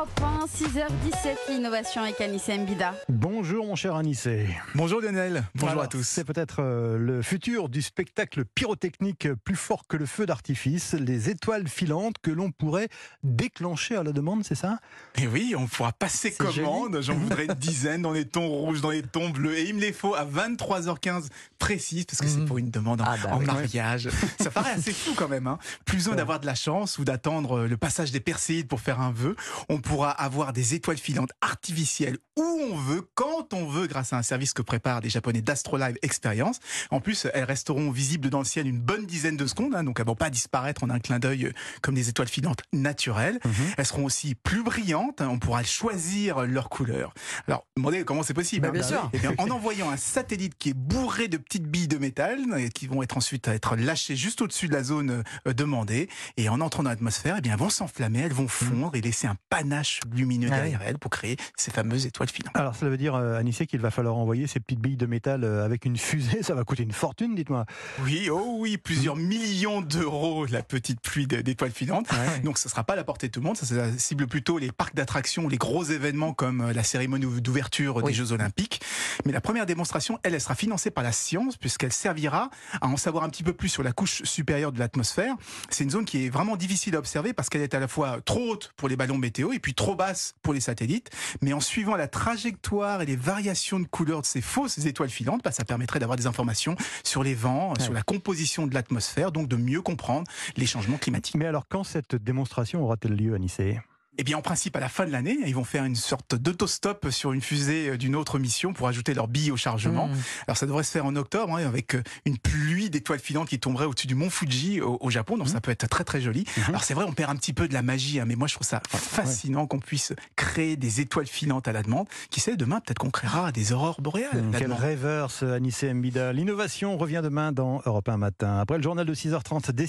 Europe 1, 6h17, l'innovation avec Anissé Mbida. Bonjour mon cher Anissé. Bonjour Lionel, bonjour Alors, à tous. C'est peut-être euh, le futur du spectacle pyrotechnique plus fort que le feu d'artifice, les étoiles filantes que l'on pourrait déclencher à la demande, c'est ça? Et oui, on pourra passer C'est commande, j'en voudrais une dizaine dans les tons rouges, dans les tons bleus, et il me les faut à 23h15 précise, parce que c'est Mhm. pour une demande en, Ah bah en oui. mariage. Ça paraît assez fou quand même, hein. Plus besoin Ouais. d'avoir de la chance ou d'attendre le passage des Perséides pour faire un vœu. On pourra avoir des étoiles filantes artificielles où on veut, quand on veut, grâce à un service que préparent les Japonais d'Astrolive Experience. En plus, elles resteront visibles dans le ciel une bonne dizaine de secondes, hein, donc elles vont pas disparaître en un clin d'œil euh, comme des étoiles filantes naturelles. Mhm. Elles seront aussi plus brillantes, hein, on pourra choisir leur couleur. Alors, demandez comment c'est possible. Bah, hein. bien sûr. Eh bien, en envoyant un satellite qui est bourré de petites billes de métal, et qui vont être ensuite à être lâchées juste au-dessus de la zone euh, demandée, et en entrant dans l'atmosphère, eh bien, elles vont s'enflammer, elles vont fondre et laisser un panache lumineux Ah derrière elles pour créer ces fameuses étoiles filantes. Alors cela veut dire, euh, Anissé, qu'il va falloir envoyer ces petites billes de métal euh, avec une fusée, ça va coûter une fortune, dites-moi. Oui, oh oui, plusieurs millions d'euros, la petite pluie d'étoiles filantes. Donc, ce sera pas à la portée de tout le monde. Ça, ça cible plutôt les parcs d'attractions, les gros événements comme euh, la cérémonie d'ouverture Oui. des Jeux Olympiques. Mais la première démonstration, elle, elle sera financée par la science puisqu'elle servira à en savoir un petit peu plus sur la couche supérieure de l'atmosphère. C'est une zone qui est vraiment difficile à observer parce qu'elle est à la fois trop haute pour les ballons météo et puis trop basse pour les satellites. Mais en suivant la trajectoire et les variations de couleur de ces fausses étoiles filantes, bah, ça permettrait d'avoir des informations sur les vents, sur la composition de l'atmosphère, donc de mieux comprendre les changements climatiques. Mais alors quand cette démonstration aura-t-elle lieu, Anissé Eh bien, en principe, à la fin de l'année, ils vont faire une sorte d'autostop sur une fusée euh, d'une autre mission pour ajouter leurs billes au chargement. Mmh. Alors, ça devrait se faire en octobre, hein, avec euh, une pluie d'étoiles filantes qui tomberait au-dessus du mont Fuji au, au Japon. Donc, ça peut être très, très joli. Mhm. Alors, c'est vrai, on perd un petit peu de la magie, hein, mais moi, je trouve ça fascinant qu'on puisse créer des étoiles filantes à la demande. Qui sait, demain, peut-être qu'on créera des aurores boréales. Quel demande. rêveur ce Anissé Mbida. L'innovation revient demain dans Europe 1 matin. Après le journal de 6h30, Destination